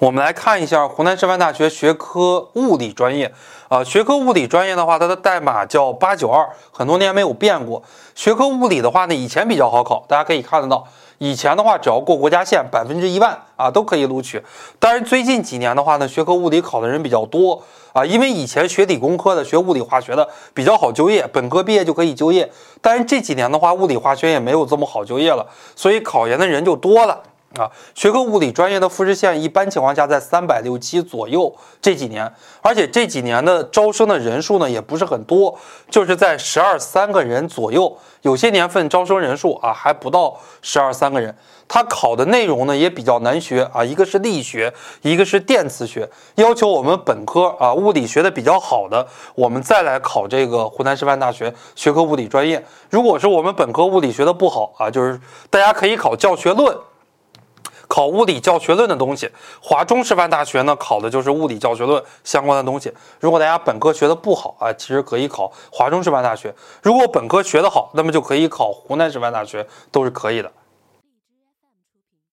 我们来看一下湖南师范大学学科物理专业，啊，学科物理专业的话，它的代码叫八九二，很多年没有变过。学科物理的话呢，以前比较好考，大家可以看得到，以前的话只要过国家线，百分之一万啊都可以录取。但是最近几年的话呢，学科物理考的人比较多啊，因为以前学理工科的、学物理化学的比较好就业，本科毕业就可以就业。但是这几年的话，物理化学也没有这么好就业了，所以考研的人就多了。啊，学科物理专业的复试线一般情况下在三百六七左右。这几年，而且这几年的招生的人数呢也不是很多，就是在十二三个人左右。有些年份招生人数啊还不到十二三个人。他考的内容呢也比较难学啊，一个是力学，一个是电磁学，要求我们本科啊物理学的比较好的，我们再来考这个湖南师范大学学科物理专业。如果是我们本科物理学的不好啊，就是大家可以考教学论。考物理教学论的东西，华中师范大学呢考的就是物理教学论相关的东西。如果大家本科学的不好啊，其实可以考华中师范大学；如果本科学的好，那么就可以考湖南师范大学，都是可以的。